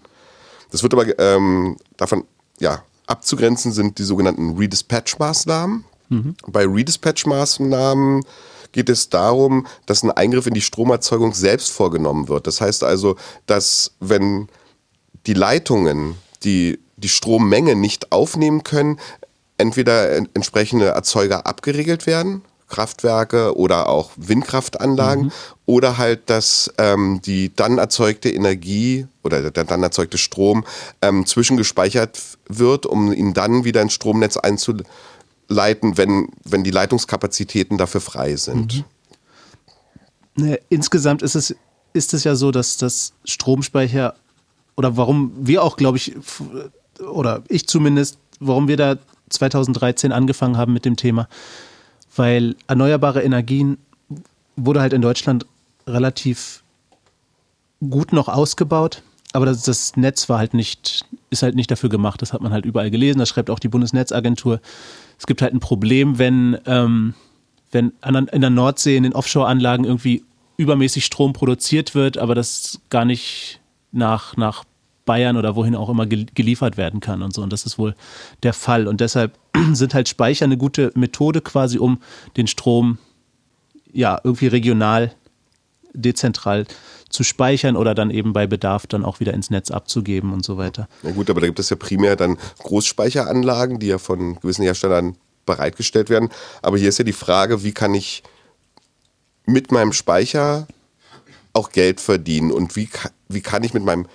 Das wird aber ähm, davon, ja, abzugrenzen sind die sogenannten Redispatch-Maßnahmen. Mhm. Bei Redispatch-Maßnahmen geht es darum, dass ein Eingriff in die Stromerzeugung selbst vorgenommen wird. Das heißt also, dass wenn die Leitungen die, die Strommenge nicht aufnehmen können, entweder entsprechende Erzeuger abgeregelt werden, Kraftwerke oder auch Windkraftanlagen, mhm. oder halt, dass ähm, die dann erzeugte Energie oder der dann erzeugte Strom ähm, zwischengespeichert wird, um ihn dann wieder ins Stromnetz einzuleiten, wenn, wenn die Leitungskapazitäten dafür frei sind. Mhm. Insgesamt ist es, ist es ja so, dass das Stromspeicher oder warum wir auch, glaube ich, oder ich zumindest, warum wir da 2013 angefangen haben mit dem Thema, weil erneuerbare Energien wurde halt in Deutschland relativ gut noch ausgebaut, aber das, das, Netz war halt nicht, ist halt nicht dafür gemacht. Das hat man halt überall gelesen. Das schreibt auch die Bundesnetzagentur. Es gibt halt ein Problem, wenn, ähm, wenn in der Nordsee in den Offshore-Anlagen irgendwie übermäßig Strom produziert wird, aber das gar nicht nach, nach Bayern oder wohin auch immer geliefert werden kann und so. Und das ist wohl der Fall. Und deshalb sind halt Speicher eine gute Methode quasi, um den Strom ja irgendwie regional, dezentral zu speichern oder dann eben bei Bedarf dann auch wieder ins Netz abzugeben und so weiter. Na gut, aber da gibt es ja primär dann Großspeicheranlagen, die ja von gewissen Herstellern bereitgestellt werden. Aber hier ist ja die Frage, wie kann ich mit meinem Speicher auch Geld verdienen und wie, wie kann ich mit meinem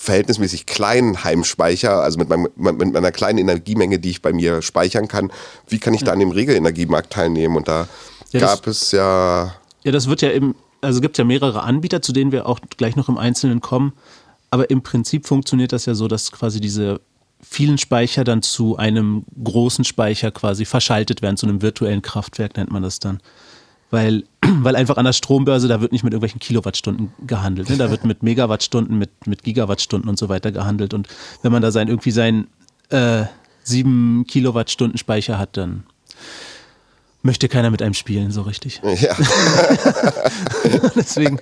verhältnismäßig kleinen Heimspeicher, also mit, meinem, mit meiner kleinen Energiemenge, die ich bei mir speichern kann, wie kann ich da an dem Regelenergiemarkt teilnehmen? Und da ja, gab das, es ja. Ja, das wird ja eben, also gibt es ja mehrere Anbieter, zu denen wir auch gleich noch im Einzelnen kommen. Aber im Prinzip funktioniert das ja so, dass quasi diese vielen Speicher dann zu einem großen Speicher quasi verschaltet werden, zu einem virtuellen Kraftwerk nennt man das dann weil, weil einfach an der Strombörse, da wird nicht mit irgendwelchen Kilowattstunden gehandelt. Ne? Da wird mit Megawattstunden, mit, mit Gigawattstunden und so weiter gehandelt. Und wenn man da sein, irgendwie seinen äh, 7 Kilowattstunden Speicher hat, dann möchte keiner mit einem spielen, so richtig. Ja. deswegen,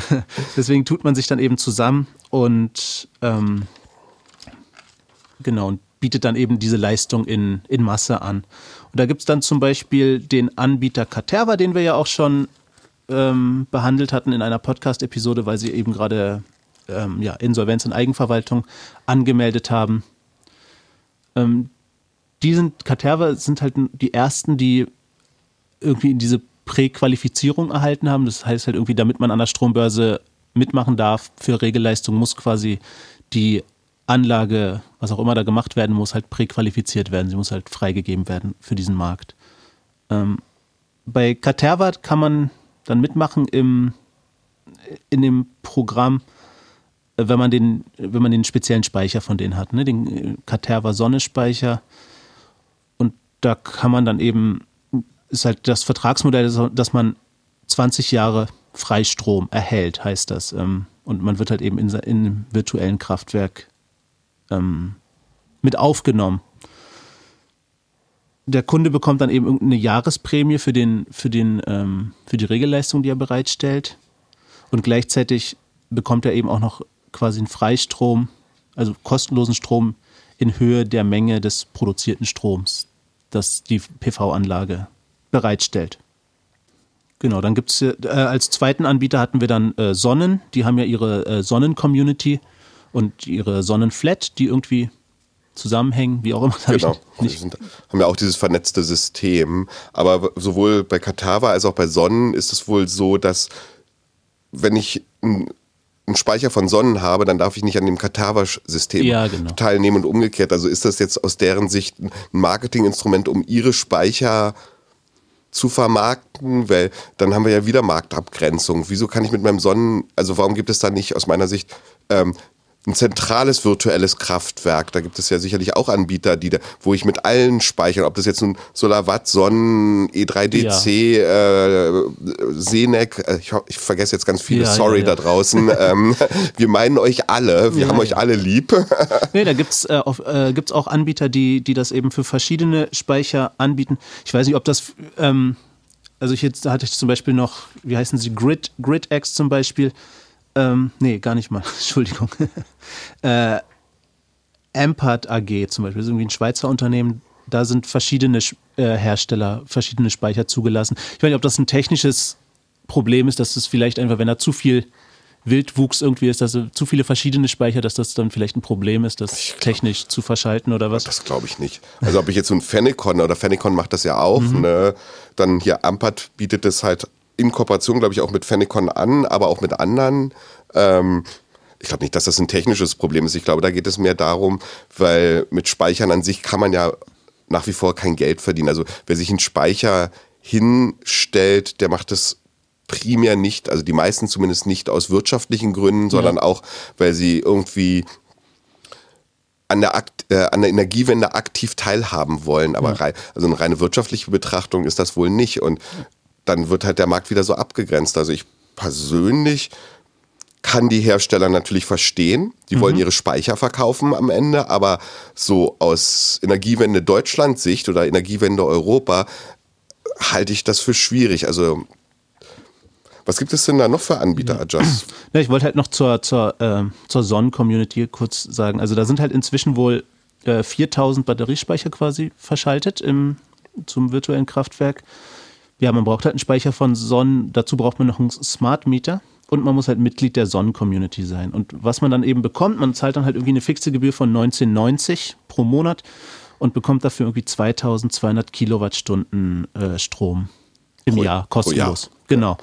deswegen tut man sich dann eben zusammen und ähm, genau und bietet dann eben diese Leistung in, in Masse an. Und da gibt es dann zum Beispiel den Anbieter Caterva, den wir ja auch schon ähm, behandelt hatten in einer Podcast-Episode, weil sie eben gerade ähm, ja, Insolvenz und Eigenverwaltung angemeldet haben. Ähm, die sind, Caterva sind halt die ersten, die irgendwie diese Präqualifizierung erhalten haben. Das heißt halt irgendwie, damit man an der Strombörse mitmachen darf für Regelleistung, muss quasi die Anlage, was auch immer da gemacht werden muss, halt präqualifiziert werden. Sie muss halt freigegeben werden für diesen Markt. Ähm, bei Caterva kann man dann mitmachen im, in dem Programm, äh, wenn man den, wenn man den speziellen Speicher von denen hat, ne? den Caterva Sonnespeicher. Und da kann man dann eben, ist halt das Vertragsmodell, dass man 20 Jahre Freistrom erhält, heißt das. Ähm, und man wird halt eben in, in einem virtuellen Kraftwerk ähm, mit aufgenommen. Der Kunde bekommt dann eben irgendeine Jahresprämie für, den, für, den, ähm, für die Regelleistung, die er bereitstellt. Und gleichzeitig bekommt er eben auch noch quasi einen Freistrom, also kostenlosen Strom in Höhe der Menge des produzierten Stroms, das die PV-Anlage bereitstellt. Genau, dann gibt es äh, als zweiten Anbieter hatten wir dann äh, Sonnen, die haben ja ihre äh, Sonnen-Community und ihre Sonnenflat, die irgendwie zusammenhängen, wie auch immer. Genau, die sind, haben ja auch dieses vernetzte System. Aber sowohl bei Katava als auch bei Sonnen ist es wohl so, dass wenn ich einen Speicher von Sonnen habe, dann darf ich nicht an dem Katava-System ja, genau. teilnehmen und umgekehrt. Also ist das jetzt aus deren Sicht ein Marketinginstrument, um ihre Speicher zu vermarkten, weil dann haben wir ja wieder Marktabgrenzung. Wieso kann ich mit meinem Sonnen, also warum gibt es da nicht aus meiner Sicht ähm, ein zentrales virtuelles Kraftwerk. Da gibt es ja sicherlich auch Anbieter, die da, wo ich mit allen Speichern, ob das jetzt ein SolarWatt, Sonnen, E3DC, ja. äh, Senec, äh, ich, ich, vergesse jetzt ganz viele, ja, sorry ja, da draußen. ähm, wir meinen euch alle, wir haben euch alle lieb. nee, da gibt es äh, äh, gibt's auch Anbieter, die, die das eben für verschiedene Speicher anbieten. Ich weiß nicht, ob das ähm, also ich jetzt da hatte ich zum Beispiel noch, wie heißen sie, Grid, GridX zum Beispiel. Ähm, nee, gar nicht mal. Entschuldigung. äh, Ampart AG zum Beispiel, das ist irgendwie ein Schweizer Unternehmen. Da sind verschiedene äh, Hersteller, verschiedene Speicher zugelassen. Ich weiß nicht, ob das ein technisches Problem ist, dass es vielleicht einfach, wenn da zu viel Wildwuchs irgendwie ist, dass zu viele verschiedene Speicher, dass das dann vielleicht ein Problem ist, das glaub, technisch zu verschalten oder was? Das glaube ich nicht. Also ob ich jetzt so ein Fenecon oder Fenecon macht das ja auch, mhm. ne? dann hier Ampart bietet es halt in Kooperation, glaube ich, auch mit Fenecon an, aber auch mit anderen. Ähm, ich glaube nicht, dass das ein technisches Problem ist. Ich glaube, da geht es mehr darum, weil mit Speichern an sich kann man ja nach wie vor kein Geld verdienen. Also wer sich einen Speicher hinstellt, der macht das primär nicht, also die meisten zumindest nicht aus wirtschaftlichen Gründen, sondern ja. auch, weil sie irgendwie an der, Akt, äh, an der Energiewende aktiv teilhaben wollen. Aber ja. rei also eine reine wirtschaftliche Betrachtung ist das wohl nicht. Und dann wird halt der Markt wieder so abgegrenzt. Also ich persönlich kann die Hersteller natürlich verstehen. Die mhm. wollen ihre Speicher verkaufen am Ende, aber so aus Energiewende Deutschland Sicht oder Energiewende Europa halte ich das für schwierig. Also was gibt es denn da noch für Anbieter, Adjust? Ja, ich wollte halt noch zur, zur, äh, zur Sonnen-Community kurz sagen. Also da sind halt inzwischen wohl äh, 4000 Batteriespeicher quasi verschaltet im, zum virtuellen Kraftwerk. Ja, man braucht halt einen Speicher von Sonnen. Dazu braucht man noch einen Smart Meter. Und man muss halt Mitglied der Sonnen-Community sein. Und was man dann eben bekommt, man zahlt dann halt irgendwie eine fixe Gebühr von 19,90 pro Monat und bekommt dafür irgendwie 2200 Kilowattstunden äh, Strom im pro, Jahr kostenlos. Jahr. Genau.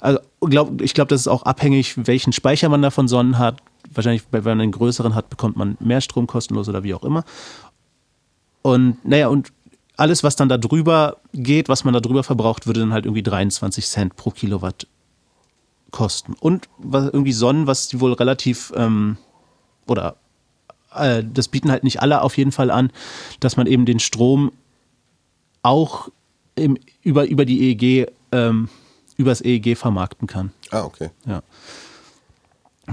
Also glaub, ich glaube, das ist auch abhängig, welchen Speicher man da von Sonnen hat. Wahrscheinlich, wenn man einen größeren hat, bekommt man mehr Strom kostenlos oder wie auch immer. Und naja, und alles, was dann da drüber geht, was man da drüber verbraucht, würde dann halt irgendwie 23 Cent pro Kilowatt kosten. Und was, irgendwie Sonnen, was die wohl relativ ähm, oder äh, das bieten halt nicht alle auf jeden Fall an, dass man eben den Strom auch im, über, über die EEG, ähm, übers EEG vermarkten kann. Ah, okay. Ja.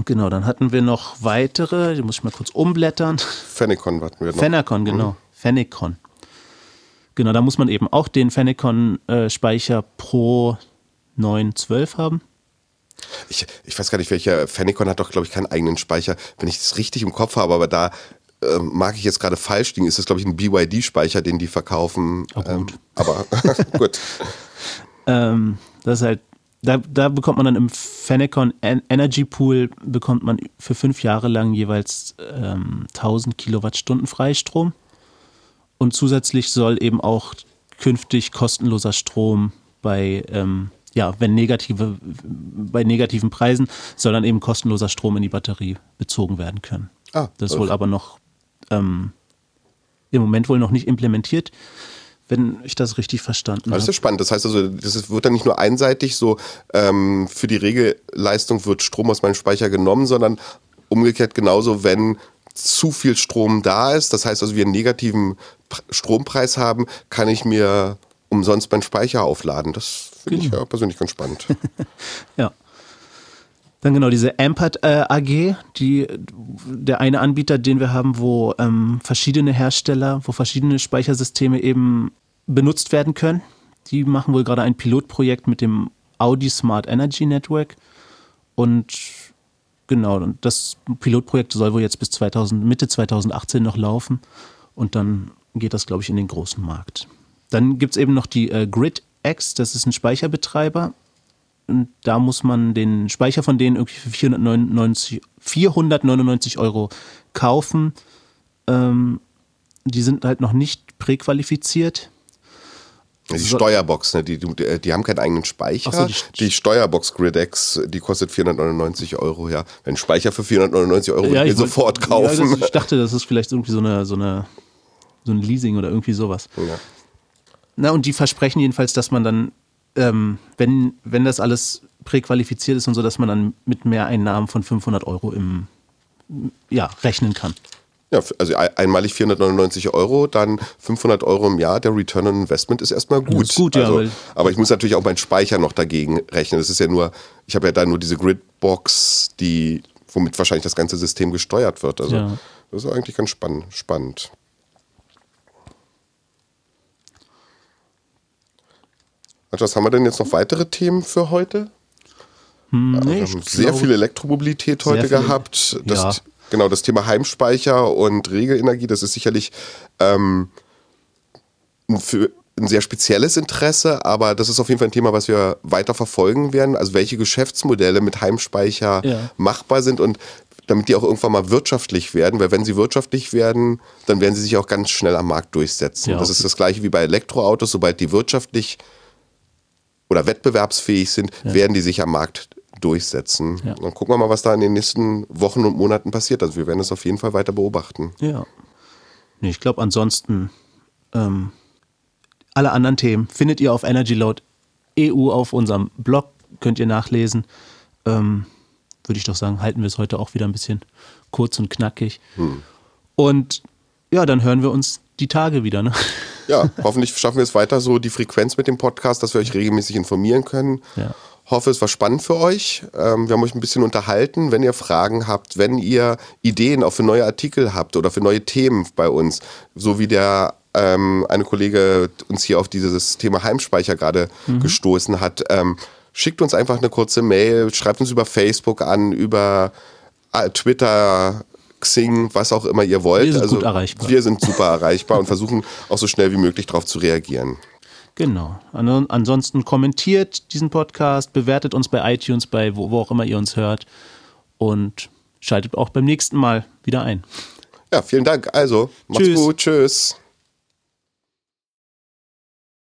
Genau, dann hatten wir noch weitere, die muss ich mal kurz umblättern. Fenecon hatten wir noch. Fenecon, genau. Mhm. Fenecon. Genau, da muss man eben auch den Fenecon-Speicher Pro 912 haben. Ich, ich weiß gar nicht, welcher Fenecon hat doch, glaube ich, keinen eigenen Speicher, wenn ich das richtig im Kopf habe, aber da äh, mag ich jetzt gerade falsch liegen, ist das, glaube ich, ein BYD-Speicher, den die verkaufen. Oh, ähm, aber gut. ähm, das ist halt, da, da bekommt man dann im Fenecon Energy Pool bekommt man für fünf Jahre lang jeweils ähm, 1000 Kilowattstunden Freistrom. Und zusätzlich soll eben auch künftig kostenloser Strom bei, ähm, ja, wenn negative, bei negativen Preisen soll dann eben kostenloser Strom in die Batterie bezogen werden können. Ah, das ist wohl aber noch ähm, im Moment wohl noch nicht implementiert, wenn ich das richtig verstanden habe. Das ist spannend. Das heißt also, das wird dann nicht nur einseitig so, ähm, für die Regelleistung wird Strom aus meinem Speicher genommen, sondern umgekehrt genauso, wenn zu viel Strom da ist, das heißt also wir einen negativen Strompreis haben, kann ich mir umsonst meinen Speicher aufladen. Das finde genau. ich ja persönlich ganz spannend. ja. Dann genau diese Ampert äh, AG, die, der eine Anbieter, den wir haben, wo ähm, verschiedene Hersteller, wo verschiedene Speichersysteme eben benutzt werden können. Die machen wohl gerade ein Pilotprojekt mit dem Audi Smart Energy Network. Und genau, das Pilotprojekt soll wohl jetzt bis 2000, Mitte 2018 noch laufen. Und dann geht das, glaube ich, in den großen Markt. Dann gibt es eben noch die äh, Grid X, das ist ein Speicherbetreiber. Und da muss man den Speicher von denen irgendwie für 499, 499 Euro kaufen. Ähm, die sind halt noch nicht präqualifiziert. Die Steuerbox, ne? die, die, die haben keinen eigenen Speicher. So, die, die, Steuerbox GridX, die kostet 499 Euro, ja. Wenn Speicher für 499 Euro, ja, ich will sofort kaufen. Ja, das, ich dachte, das ist vielleicht irgendwie so eine, so eine, so ein Leasing oder irgendwie sowas. Ja. Na, und die versprechen jedenfalls, dass man dann, ähm, wenn, wenn das alles präqualifiziert ist und so, dass man dann mit Mehreinnahmen von 500 Euro im, ja, rechnen kann. Ja, also einmalig 499 Euro, dann 500 Euro im Jahr. Der Return on Investment ist erstmal gut. Das ist gut, ja. Also, aber ich muss natürlich auch meinen Speicher noch dagegen rechnen. Das ist ja nur, ich habe ja da nur diese Gridbox, die, womit wahrscheinlich das ganze System gesteuert wird. Also ja. das ist eigentlich ganz spann spannend. Was haben wir denn jetzt noch weitere Themen für heute? Hm, nee, wir haben sehr viel Elektromobilität heute gehabt. Das, ja. Genau, das Thema Heimspeicher und Regelenergie, das ist sicherlich ähm, für ein sehr spezielles Interesse, aber das ist auf jeden Fall ein Thema, was wir weiter verfolgen werden. Also welche Geschäftsmodelle mit Heimspeicher ja. machbar sind und damit die auch irgendwann mal wirtschaftlich werden, weil wenn sie wirtschaftlich werden, dann werden sie sich auch ganz schnell am Markt durchsetzen. Ja, das ist das gleiche wie bei Elektroautos, sobald die wirtschaftlich oder wettbewerbsfähig sind, ja. werden die sich am Markt durchsetzen. Ja. Dann gucken wir mal, was da in den nächsten Wochen und Monaten passiert. Also wir werden es auf jeden Fall weiter beobachten. Ja. Nee, ich glaube ansonsten ähm, alle anderen Themen findet ihr auf Energy Load EU auf unserem Blog, könnt ihr nachlesen. Ähm, Würde ich doch sagen, halten wir es heute auch wieder ein bisschen kurz und knackig. Hm. Und ja, dann hören wir uns die Tage wieder. Ne? Ja, hoffentlich schaffen wir es weiter so, die Frequenz mit dem Podcast, dass wir euch regelmäßig informieren können. Ja. Hoffe, es war spannend für euch. Ähm, wir haben euch ein bisschen unterhalten. Wenn ihr Fragen habt, wenn ihr Ideen auch für neue Artikel habt oder für neue Themen bei uns, so wie der ähm, eine Kollege uns hier auf dieses Thema Heimspeicher gerade mhm. gestoßen hat, ähm, schickt uns einfach eine kurze Mail, schreibt uns über Facebook an, über äh, Twitter, Xing, was auch immer ihr wollt. Wir sind also, erreichbar. Wir sind super erreichbar und versuchen auch so schnell wie möglich darauf zu reagieren. Genau. Ansonsten kommentiert diesen Podcast, bewertet uns bei iTunes, bei wo, wo auch immer ihr uns hört und schaltet auch beim nächsten Mal wieder ein. Ja, vielen Dank. Also, macht's Tschüss. gut. Tschüss.